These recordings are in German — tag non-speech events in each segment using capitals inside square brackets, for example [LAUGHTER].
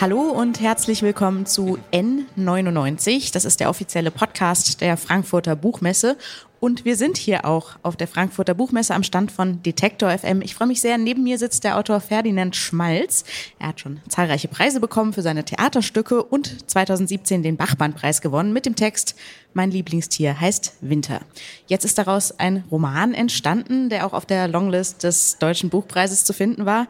Hallo und herzlich willkommen zu N99. Das ist der offizielle Podcast der Frankfurter Buchmesse. Und wir sind hier auch auf der Frankfurter Buchmesse am Stand von Detektor FM. Ich freue mich sehr. Neben mir sitzt der Autor Ferdinand Schmalz. Er hat schon zahlreiche Preise bekommen für seine Theaterstücke und 2017 den Bachmann-Preis gewonnen mit dem Text Mein Lieblingstier heißt Winter. Jetzt ist daraus ein Roman entstanden, der auch auf der Longlist des Deutschen Buchpreises zu finden war.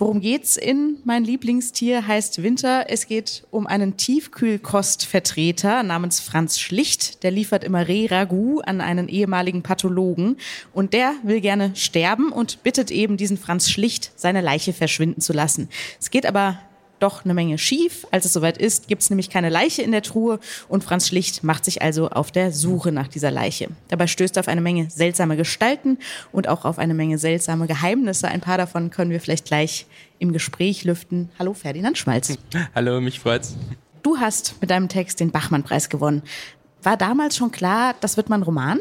Worum geht's in Mein Lieblingstier heißt Winter? Es geht um einen Tiefkühlkostvertreter namens Franz Schlicht. Der liefert immer Reh-Ragout an einen ehemaligen Pathologen. Und der will gerne sterben und bittet eben diesen Franz Schlicht, seine Leiche verschwinden zu lassen. Es geht aber doch eine Menge schief. Als es soweit ist, gibt es nämlich keine Leiche in der Truhe und Franz Schlicht macht sich also auf der Suche nach dieser Leiche. Dabei stößt er auf eine Menge seltsame Gestalten und auch auf eine Menge seltsame Geheimnisse. Ein paar davon können wir vielleicht gleich im Gespräch lüften. Hallo Ferdinand Schmalz. [LAUGHS] Hallo, mich freut's. Du hast mit deinem Text den Bachmann-Preis gewonnen. War damals schon klar, das wird mein Roman?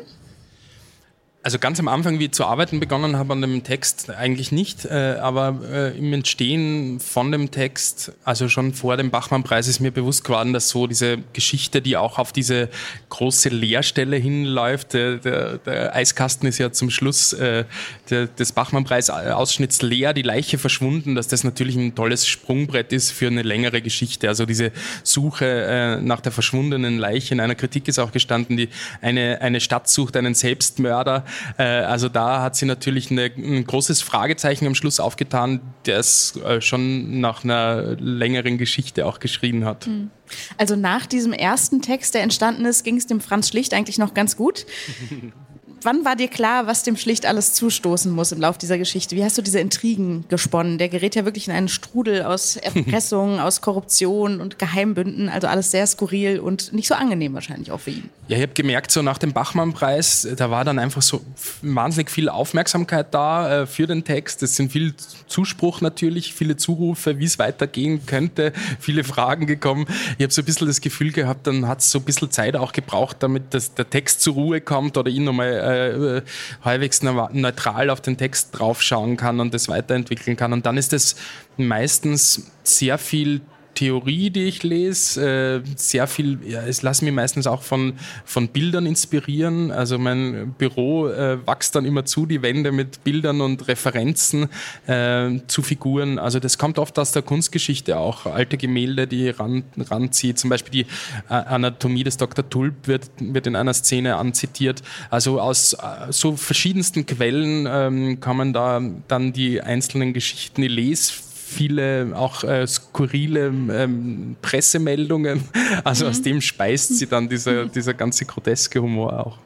Also ganz am Anfang, wie ich zu arbeiten begonnen habe an dem Text, eigentlich nicht, äh, aber äh, im Entstehen von dem Text, also schon vor dem Bachmann-Preis, ist mir bewusst geworden, dass so diese Geschichte, die auch auf diese große Leerstelle hinläuft, der, der, der Eiskasten ist ja zum Schluss äh, der, des Bachmann-Preis-Ausschnitts leer, die Leiche verschwunden, dass das natürlich ein tolles Sprungbrett ist für eine längere Geschichte. Also diese Suche äh, nach der verschwundenen Leiche. In einer Kritik ist auch gestanden, die eine, eine Stadt sucht einen Selbstmörder äh, also da hat sie natürlich eine, ein großes Fragezeichen am Schluss aufgetan, der es äh, schon nach einer längeren Geschichte auch geschrien hat. Hm. Also nach diesem ersten Text, der entstanden ist, ging es dem Franz Schlicht eigentlich noch ganz gut. [LAUGHS] wann war dir klar, was dem Schlicht alles zustoßen muss im Laufe dieser Geschichte? Wie hast du diese Intrigen gesponnen? Der gerät ja wirklich in einen Strudel aus [LAUGHS] Erpressung, aus Korruption und Geheimbünden, also alles sehr skurril und nicht so angenehm wahrscheinlich auch für ihn. Ja, ich habe gemerkt, so nach dem Bachmann-Preis, da war dann einfach so wahnsinnig viel Aufmerksamkeit da äh, für den Text. Es sind viel Zuspruch natürlich, viele Zurufe, wie es weitergehen könnte, [LAUGHS] viele Fragen gekommen. Ich habe so ein bisschen das Gefühl gehabt, dann hat es so ein bisschen Zeit auch gebraucht, damit das, der Text zur Ruhe kommt oder ihn nochmal äh, halbwegs neutral auf den Text draufschauen kann und das weiterentwickeln kann. Und dann ist es meistens sehr viel Theorie, die ich lese, äh, sehr viel, ja, es lasse mich meistens auch von, von Bildern inspirieren. Also mein Büro äh, wächst dann immer zu, die Wände mit Bildern und Referenzen äh, zu Figuren. Also das kommt oft aus der Kunstgeschichte auch. Alte Gemälde, die ran, ranzieht. Zum Beispiel die äh, Anatomie des Dr. Tulp wird, wird in einer Szene anzitiert. Also aus äh, so verschiedensten Quellen ähm, kommen da dann die einzelnen Geschichten. Ich lese viele auch äh, skurrile ähm, Pressemeldungen. [LAUGHS] Also mhm. aus dem speist sie dann dieser, [LAUGHS] dieser ganze groteske Humor auch.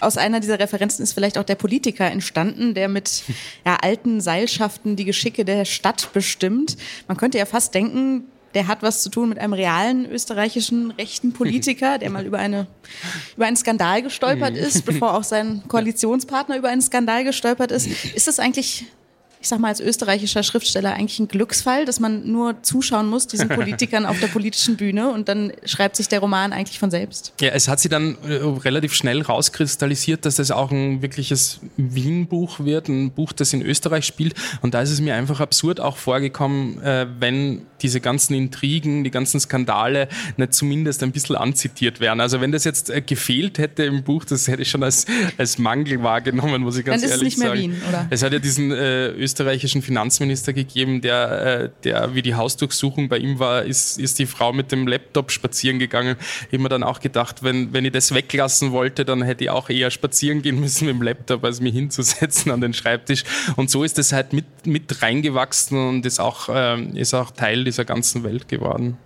Aus einer dieser Referenzen ist vielleicht auch der Politiker entstanden, der mit [LAUGHS] ja, alten Seilschaften die Geschicke der Stadt bestimmt. Man könnte ja fast denken, der hat was zu tun mit einem realen österreichischen rechten Politiker, der mal über, eine, über einen Skandal gestolpert ist, bevor auch sein Koalitionspartner über einen Skandal gestolpert ist. Ist das eigentlich ich sag mal, als österreichischer Schriftsteller eigentlich ein Glücksfall, dass man nur zuschauen muss, diesen [LAUGHS] Politikern auf der politischen Bühne und dann schreibt sich der Roman eigentlich von selbst. Ja, es hat sich dann äh, relativ schnell rauskristallisiert, dass das auch ein wirkliches Wien-Buch wird, ein Buch, das in Österreich spielt. Und da ist es mir einfach absurd auch vorgekommen, äh, wenn diese ganzen Intrigen, die ganzen Skandale nicht zumindest ein bisschen anzitiert wären. Also wenn das jetzt äh, gefehlt hätte im Buch, das hätte ich schon als, als Mangel wahrgenommen, muss ich ganz dann ehrlich sagen. Dann ist es nicht mehr sagen. Wien, oder? Es hat ja diesen äh, österreichischen Finanzminister gegeben, der, äh, der wie die Hausdurchsuchung bei ihm war, ist, ist die Frau mit dem Laptop spazieren gegangen. Ich habe mir dann auch gedacht, wenn, wenn ich das weglassen wollte, dann hätte ich auch eher spazieren gehen müssen mit dem Laptop, als mich hinzusetzen an den Schreibtisch. Und so ist das halt mit, mit reingewachsen und ist auch, äh, ist auch Teil dieser ganzen Welt geworden.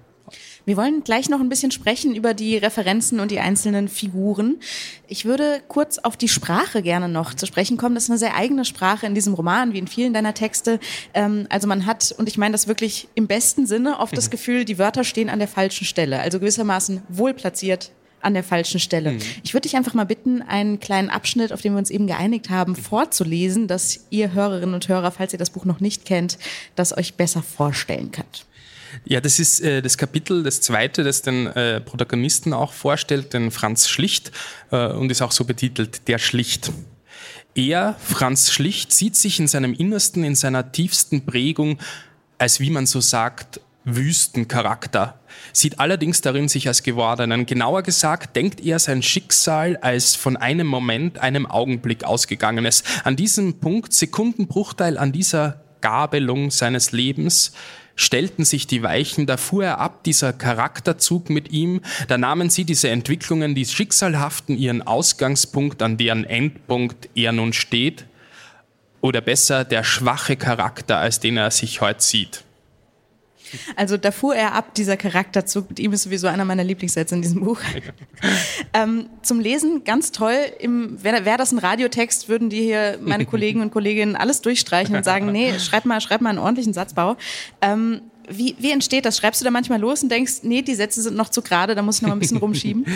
Wir wollen gleich noch ein bisschen sprechen über die Referenzen und die einzelnen Figuren. Ich würde kurz auf die Sprache gerne noch zu sprechen kommen. Das ist eine sehr eigene Sprache in diesem Roman, wie in vielen deiner Texte. Ähm, also man hat, und ich meine das wirklich im besten Sinne, oft das mhm. Gefühl, die Wörter stehen an der falschen Stelle. Also gewissermaßen wohl platziert an der falschen Stelle. Mhm. Ich würde dich einfach mal bitten, einen kleinen Abschnitt, auf den wir uns eben geeinigt haben, mhm. vorzulesen, dass ihr Hörerinnen und Hörer, falls ihr das Buch noch nicht kennt, das euch besser vorstellen könnt. Ja, das ist äh, das Kapitel, das zweite, das den äh, Protagonisten auch vorstellt, den Franz Schlicht, äh, und ist auch so betitelt, der Schlicht. Er, Franz Schlicht, sieht sich in seinem Innersten, in seiner tiefsten Prägung als, wie man so sagt, Wüstencharakter, sieht allerdings darin sich als Gewordenen. Genauer gesagt, denkt er sein Schicksal als von einem Moment, einem Augenblick ausgegangenes. An diesem Punkt, Sekundenbruchteil an dieser Gabelung seines Lebens, stellten sich die Weichen, da fuhr er ab, dieser Charakterzug mit ihm, da nahmen sie diese Entwicklungen, die Schicksalhaften, ihren Ausgangspunkt, an deren Endpunkt er nun steht, oder besser der schwache Charakter, als den er sich heute sieht. Also da fuhr er ab, dieser Charakterzug. Mit ihm ist sowieso einer meiner Lieblingssätze in diesem Buch. [LAUGHS] ähm, zum Lesen ganz toll. Wäre wär das ein Radiotext, würden die hier meine Kollegen und Kolleginnen alles durchstreichen und sagen, nee, schreib mal, schreib mal einen ordentlichen Satzbau. Ähm, wie, wie entsteht das? Schreibst du da manchmal los und denkst, nee, die Sätze sind noch zu gerade, da muss ich noch mal ein bisschen [LAUGHS] rumschieben?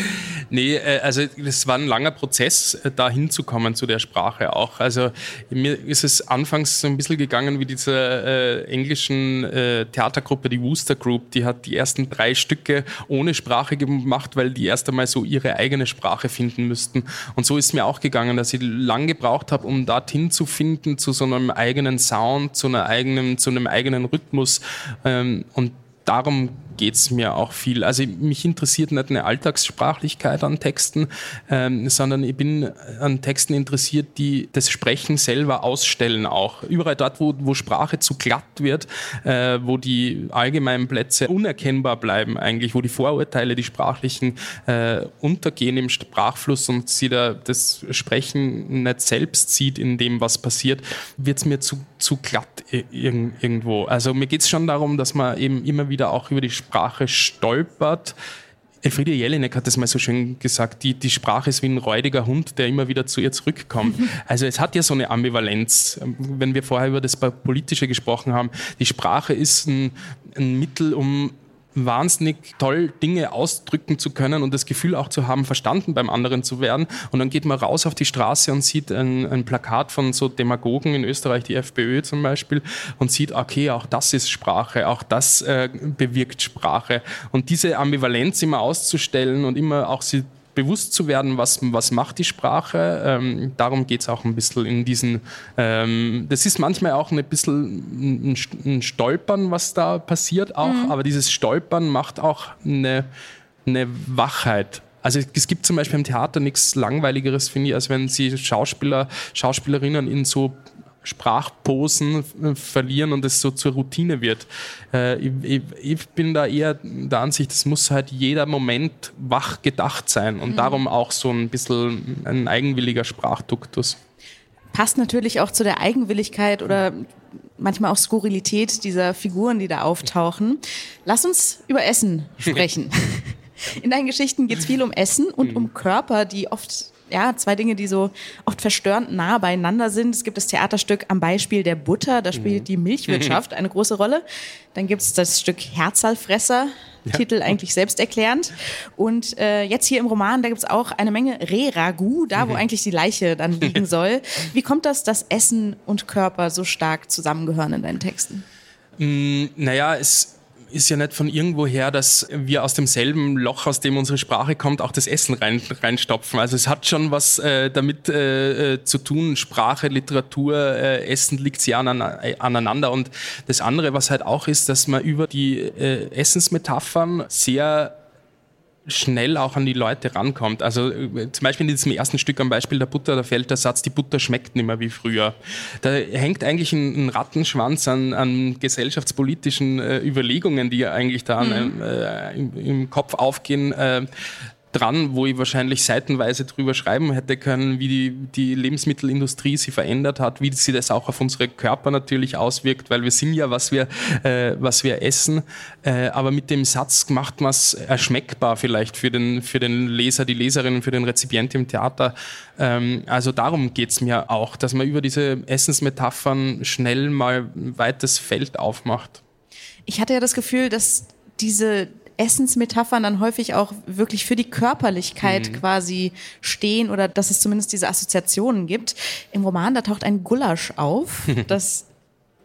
nee, äh, also es war ein langer Prozess, äh, da hinzukommen zu der Sprache auch. Also mir ist es anfangs so ein bisschen gegangen wie diese äh, englischen äh, Theatergruppe, die Wooster Group, die hat die ersten drei Stücke ohne Sprache gemacht, weil die erst einmal so ihre eigene Sprache finden müssten. Und so ist es mir auch gegangen, dass ich lang gebraucht habe, um dorthin zu finden, zu so einem eigenen Sound, zu, einer eigenen, zu einem eigenen Rhythmus. Äh, ähm, und darum geht es mir auch viel. Also mich interessiert nicht eine Alltagssprachlichkeit an Texten, ähm, sondern ich bin an Texten interessiert, die das Sprechen selber ausstellen auch. Überall dort, wo, wo Sprache zu glatt wird, äh, wo die allgemeinen Plätze unerkennbar bleiben eigentlich, wo die Vorurteile, die sprachlichen äh, untergehen im Sprachfluss und sie da das Sprechen nicht selbst sieht in dem, was passiert, wird es mir zu, zu glatt irgendwo. Also mir geht es schon darum, dass man eben immer wieder auch über die Sprache stolpert. Elfriede Jelinek hat das mal so schön gesagt, die, die Sprache ist wie ein räudiger Hund, der immer wieder zu ihr zurückkommt. [LAUGHS] Also es hat ja so eine Ambivalenz. Wenn wir vorher über das Politische gesprochen haben, die Sprache ist ein, ein Mittel, um wahnsinnig toll Dinge ausdrücken zu können und das Gefühl auch zu haben, verstanden beim anderen zu werden. Und dann geht man raus auf die Straße und sieht ein, ein Plakat von so Demagogen in Österreich, die FPÖ zum Beispiel, und sieht, okay, auch das ist Sprache, auch das äh, bewirkt Sprache. Und diese Ambivalenz immer auszustellen und immer auch sie bewusst zu werden, was, was macht die Sprache. Ähm, darum geht es auch ein bisschen in diesen, ähm, das ist manchmal auch ein bisschen ein, ein Stolpern, was da passiert auch, mhm. aber dieses Stolpern macht auch eine, eine Wachheit also es gibt zum Beispiel im Theater nichts Langweiligeres, finde ich, als wenn sie Schauspieler, Schauspielerinnen in so Sprachposen verlieren und es so zur Routine wird. Äh, ich, ich, bin da eher der Ansicht, es muss halt jeder Moment wach gedacht sein und mhm. darum auch so ein bisschen ein eigenwilliger Sprachduktus. Passt natürlich auch zu der Eigenwilligkeit oder manchmal auch Skurrilität dieser Figuren, die da auftauchen. Lass uns über Essen sprechen. [LAUGHS] In deinen Geschichten geht es viel um Essen und mhm. um Körper, die oft ja, zwei Dinge, die so oft verstörend nah beieinander sind. Es gibt das Theaterstück am Beispiel der Butter, da spielt mhm. die Milchwirtschaft eine große Rolle. Dann gibt es das Stück Herzalfresser, ja. Titel eigentlich selbsterklärend. Und äh, jetzt hier im Roman, da gibt es auch eine Menge Re-Ragout, da wo mhm. eigentlich die Leiche dann liegen [LAUGHS] soll. Wie kommt das, dass Essen und Körper so stark zusammengehören in deinen Texten? Mm, naja, es ist ja nicht von irgendwoher, dass wir aus demselben Loch, aus dem unsere Sprache kommt, auch das Essen rein, reinstopfen. Also es hat schon was äh, damit äh, äh zu tun. Sprache, Literatur, äh, Essen liegt sehr an, aneinander. Und das andere, was halt auch ist, dass man über die äh, Essensmetaphern sehr schnell auch an die Leute rankommt. Also äh, zum Beispiel in diesem ersten Stück am Beispiel der Butter, da fällt der Satz, die Butter schmeckt nicht mehr wie früher. Da hängt eigentlich ein, ein Rattenschwanz an, an gesellschaftspolitischen äh, Überlegungen, die eigentlich da mhm. äh, im, im, Kopf aufgehen. Äh, dran, wo ich wahrscheinlich seitenweise drüber schreiben hätte können, wie die, die Lebensmittelindustrie sie verändert hat, wie sie das auch auf unsere Körper natürlich auswirkt, weil wir sind ja, was wir, äh, was wir essen. Äh, aber mit dem Satz macht man es erschmeckbar vielleicht für den, für den Leser, die Leserin, für den Rezipient im Theater. Ähm, also darum geht es mir auch, dass man über diese Essensmetaphern schnell mal ein weites Feld aufmacht. Ich hatte ja das Gefühl, dass diese Essensmetaphern dann häufig auch wirklich für die Körperlichkeit mhm. quasi stehen oder dass es zumindest diese Assoziationen gibt. Im Roman, da taucht ein Gulasch auf, [LAUGHS] das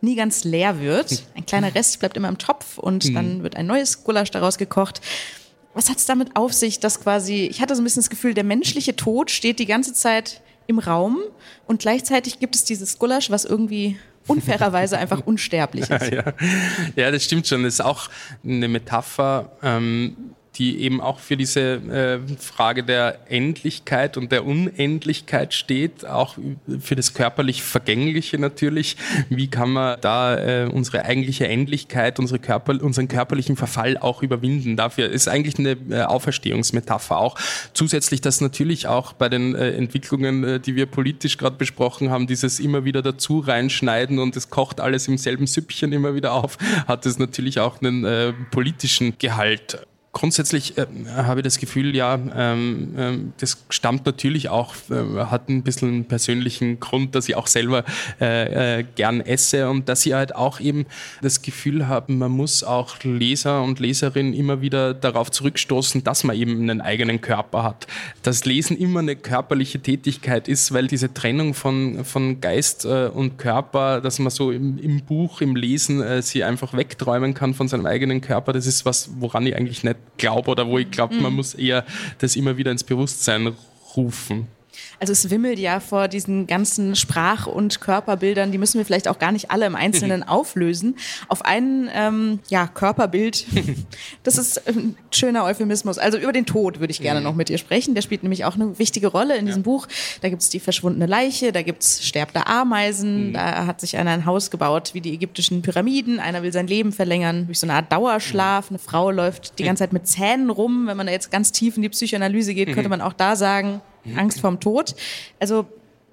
nie ganz leer wird. Ein kleiner Rest bleibt immer im Topf und mhm. dann wird ein neues Gulasch daraus gekocht. Was hat es damit auf sich, dass quasi, ich hatte so ein bisschen das Gefühl, der menschliche Tod steht die ganze Zeit im Raum und gleichzeitig gibt es dieses Gulasch, was irgendwie unfairerweise einfach [LAUGHS] unsterblich ist. Ja, ja. das stimmt schon. Das ist auch eine Metapher. Ähm die eben auch für diese äh, Frage der Endlichkeit und der Unendlichkeit steht, auch für das körperlich Vergängliche natürlich. Wie kann man da äh, unsere eigentliche Endlichkeit, unsere Körper, unseren körperlichen Verfall auch überwinden? Dafür ist eigentlich eine äh, Auferstehungsmetapher auch. Zusätzlich, dass natürlich auch bei den äh, Entwicklungen, äh, die wir politisch gerade besprochen haben, dieses immer wieder dazu reinschneiden und es kocht alles im selben Süppchen immer wieder auf, hat es natürlich auch einen äh, politischen Gehalt. Grundsätzlich äh, habe ich das Gefühl, ja, ähm, äh, das stammt natürlich auch, äh, hat ein bisschen einen persönlichen Grund, dass ich auch selber äh, äh, gern esse und dass ich halt auch eben das Gefühl habe, man muss auch Leser und Leserinnen immer wieder darauf zurückstoßen, dass man eben einen eigenen Körper hat. Dass Lesen immer eine körperliche Tätigkeit ist, weil diese Trennung von, von Geist äh, und Körper, dass man so im, im Buch, im Lesen äh, sie einfach wegträumen kann von seinem eigenen Körper, das ist was, woran ich eigentlich nicht glaube oder wo ich glaube, mhm. man muss eher das immer wieder ins Bewusstsein rufen. Also es wimmelt ja vor diesen ganzen Sprach- und Körperbildern, die müssen wir vielleicht auch gar nicht alle im Einzelnen [LAUGHS] auflösen. Auf ein ähm, ja, Körperbild, [LAUGHS] das ist ein schöner Euphemismus. Also über den Tod würde ich gerne mhm. noch mit dir sprechen. Der spielt nämlich auch eine wichtige Rolle in diesem ja. Buch. Da gibt es die verschwundene Leiche, da gibt es sterbende Ameisen, mhm. da hat sich einer ein Haus gebaut wie die ägyptischen Pyramiden, einer will sein Leben verlängern durch so eine Art Dauerschlaf, eine Frau läuft die ganze Zeit mit Zähnen rum. Wenn man da jetzt ganz tief in die Psychoanalyse geht, könnte mhm. [LAUGHS] man auch da sagen, Angst vorm Tod. Also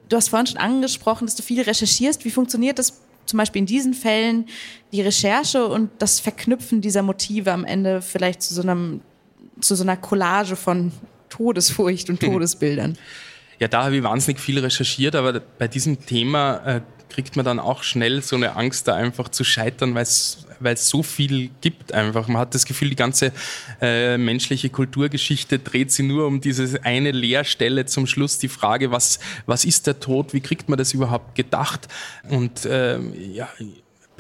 du hast vorhin schon angesprochen, dass du viel recherchierst. Wie funktioniert das zum Beispiel in diesen Fällen, die Recherche und das Verknüpfen dieser Motive am Ende vielleicht zu so, einem, zu so einer Collage von Todesfurcht und [LAUGHS] Todesbildern? Ja, da habe ich wahnsinnig viel recherchiert, aber bei diesem Thema äh, kriegt man dann auch schnell so eine Angst, da einfach zu scheitern, weil es so viel gibt einfach. Man hat das Gefühl, die ganze äh, menschliche Kulturgeschichte dreht sich nur um diese eine Leerstelle zum Schluss, die Frage, was, was ist der Tod, wie kriegt man das überhaupt gedacht? Und äh, ja,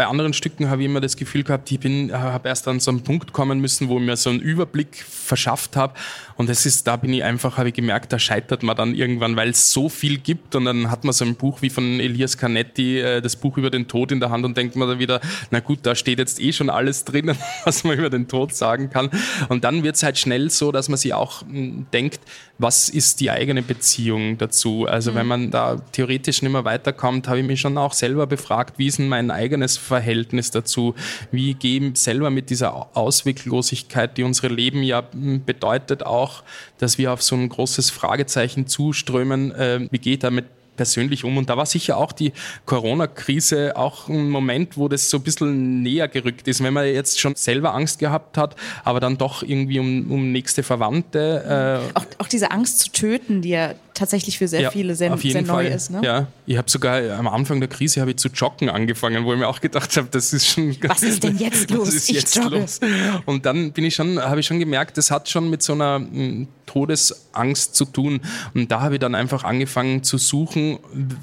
bei anderen Stücken habe ich immer das Gefühl gehabt, ich bin, habe erst an so einen Punkt kommen müssen, wo ich mir so einen Überblick verschafft habe. Und das ist, da bin ich einfach, habe ich gemerkt, da scheitert man dann irgendwann, weil es so viel gibt. Und dann hat man so ein Buch wie von Elias Canetti, äh, das Buch über den Tod in der Hand und denkt man da wieder, na gut, da steht jetzt eh schon alles drinnen, [LAUGHS] was man über den Tod sagen kann. Und dann wird es halt schnell so, dass man sich auch hm, denkt, was ist die eigene Beziehung dazu? Also mhm. wenn man da theoretisch nicht mehr weiterkommt, habe ich mich schon auch selber befragt, wie ist denn mein eigenes Verhältnis dazu? Wie gehe ich selber mit dieser Ausweglosigkeit, die unsere Leben ja hm, bedeutet, auch, dass wir auf so ein großes Fragezeichen zuströmen, äh, wie geht damit persönlich um. Und da war sicher auch die Corona-Krise auch ein Moment, wo das so ein bisschen näher gerückt ist. Wenn man jetzt schon selber Angst gehabt hat, aber dann doch irgendwie um, um nächste Verwandte. Äh auch, auch diese Angst zu töten, die ja tatsächlich für sehr ja, viele sehr, sehr neu ist. Ne? Ja, ich habe sogar am Anfang der Krise habe ich zu joggen angefangen, wo ich mir auch gedacht habe, das ist schon. Was ist denn jetzt [LAUGHS] los? Was ist jetzt los? Und dann bin ich schon, habe ich schon gemerkt, das hat schon mit so einer hm, Todesangst zu tun. Und da habe ich dann einfach angefangen zu suchen,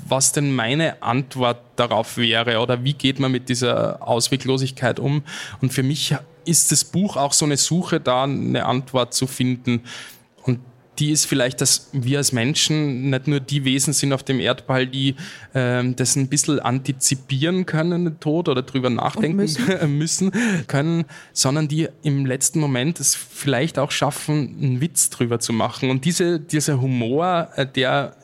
was denn meine Antwort darauf wäre oder wie geht man mit dieser Ausweglosigkeit um. Und für mich ist das Buch auch so eine Suche, da eine Antwort zu finden die ist vielleicht, dass wir als Menschen nicht nur die Wesen sind auf dem Erdball, die äh, das ein bisschen antizipieren können, den Tod oder drüber nachdenken müssen. [LAUGHS] müssen. können, sondern die im letzten Moment es vielleicht auch schaffen, einen Witz drüber zu machen. Und diese, dieser Humor, äh, der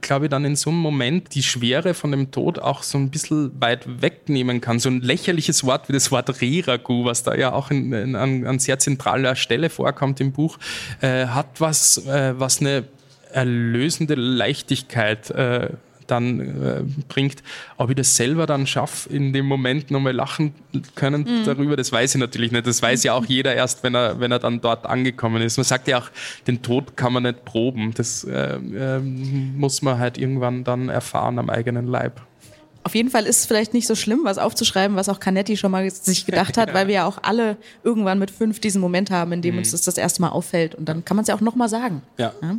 glaube ich, dann in so einem Moment die Schwere von dem Tod auch so ein bisschen weit wegnehmen kann. So ein lächerliches Wort wie das Wort Reragu, was da ja auch in, in, an, an sehr zentraler Stelle vorkommt im Buch, äh, hat was, äh, was eine erlösende Leichtigkeit äh, dann äh, bringt. Ob ich das selber dann schaffe, in dem Moment nochmal lachen können mhm. darüber, das weiß ich natürlich nicht. Das weiß ja auch jeder erst, wenn er, wenn er dann dort angekommen ist. Man sagt ja auch, den Tod kann man nicht proben. Das äh, äh, muss man halt irgendwann dann erfahren am eigenen Leib Auf jeden Fall ist es vielleicht nicht so schlimm, was aufzuschreiben, was auch Canetti schon mal sich gedacht hat, [LAUGHS] weil wir ja auch alle irgendwann mit fünf diesen Moment haben, in dem mhm. uns das das erste Mal auffällt. Und dann kann man es ja auch nochmal sagen. Ja. ja.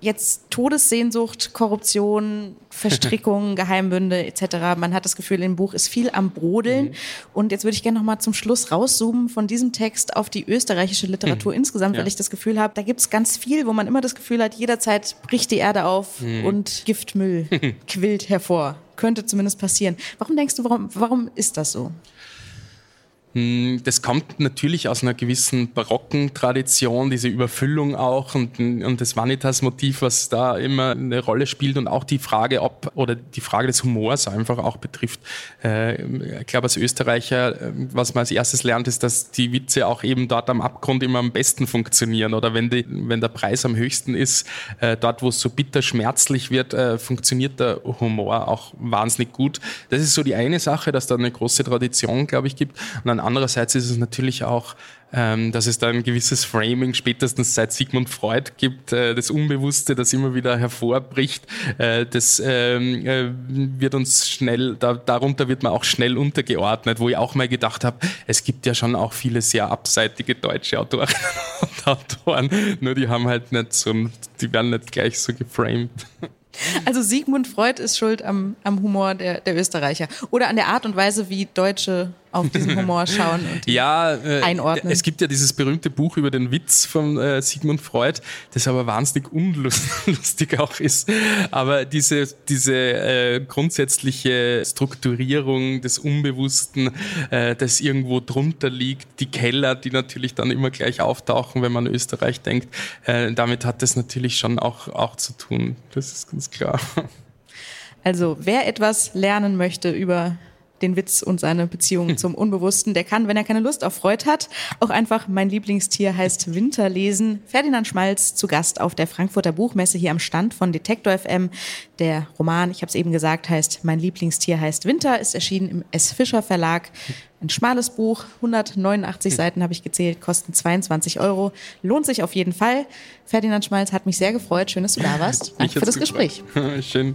Jetzt Todessehnsucht, Korruption, Verstrickungen, [LAUGHS] Geheimbünde etc. Man hat das Gefühl, im Buch ist viel am Brodeln. Mhm. Und jetzt würde ich gerne nochmal zum Schluss rauszoomen von diesem Text auf die österreichische Literatur mhm. insgesamt, ja. weil ich das Gefühl habe, da gibt es ganz viel, wo man immer das Gefühl hat, jederzeit bricht die Erde auf mhm. und Giftmüll [LAUGHS] quillt hervor. Könnte zumindest passieren. Warum denkst du, warum, warum ist das so? Hm, das kommt natürlich aus einer gewissen barocken Tradition, diese Überfüllung auch und, und das Vanitas-Motiv, was da immer eine Rolle spielt und auch die Frage, ob oder die Frage des Humors einfach auch betrifft. Äh, ich glaube, als Österreicher, äh, was man als erstes lernt, ist, dass die Witze auch eben dort am Abgrund immer am besten funktionieren oder wenn, die, wenn der Preis am höchsten ist, äh, dort, wo es so bitter schmerzlich wird, funktioniert der Humor auch wahnsinnig gut. Das ist so die eine Sache, dass da eine große Tradition, glaube ich, gibt. Und dann andererseits ist es natürlich auch, ähm, dass es da ein gewisses Framing spätestens seit Sigmund Freud gibt, äh, das Unbewusste, das immer wieder hervorbricht. Äh, das ähm, äh, wird uns schnell, da, darunter wird man auch schnell untergeordnet, wo ich auch mal gedacht habe, es gibt ja schon auch viele sehr abseitige deutsche Autorinnen [LAUGHS] und Autoren, nur die haben halt nicht so, die werden nicht gleich so geframed. Also Sigmund Freud ist schuld am, am Humor der, der Österreicher oder an der Art und Weise, wie Deutsche auf diesen Humor schauen und [LAUGHS] ja, äh, einordnen. Es gibt ja dieses berühmte Buch über den Witz von äh, Sigmund Freud, das aber wahnsinnig unlustig [LAUGHS] auch ist. Aber diese, diese äh, grundsätzliche Strukturierung des Unbewussten, äh, das irgendwo drunter liegt, die Keller, die natürlich dann immer gleich auftauchen, wenn man an Österreich denkt, äh, damit hat das natürlich schon auch, auch zu tun. Das ist ganz klar. Also wer etwas lernen möchte über den Witz und seine Beziehung zum [LAUGHS] Unbewussten. Der kann, wenn er keine Lust auf Freud hat, auch einfach mein Lieblingstier heißt Winter lesen. Ferdinand Schmalz zu Gast auf der Frankfurter Buchmesse hier am Stand von Detektor FM. Der Roman, ich habe es eben gesagt, heißt Mein Lieblingstier heißt Winter, ist erschienen im S. Fischer Verlag. Ein schmales Buch, 189 Seiten habe ich gezählt, kosten 22 Euro. Lohnt sich auf jeden Fall. Ferdinand Schmalz hat mich sehr gefreut. Schön, dass du da warst. Danke für das Gespräch. [LAUGHS] Schön.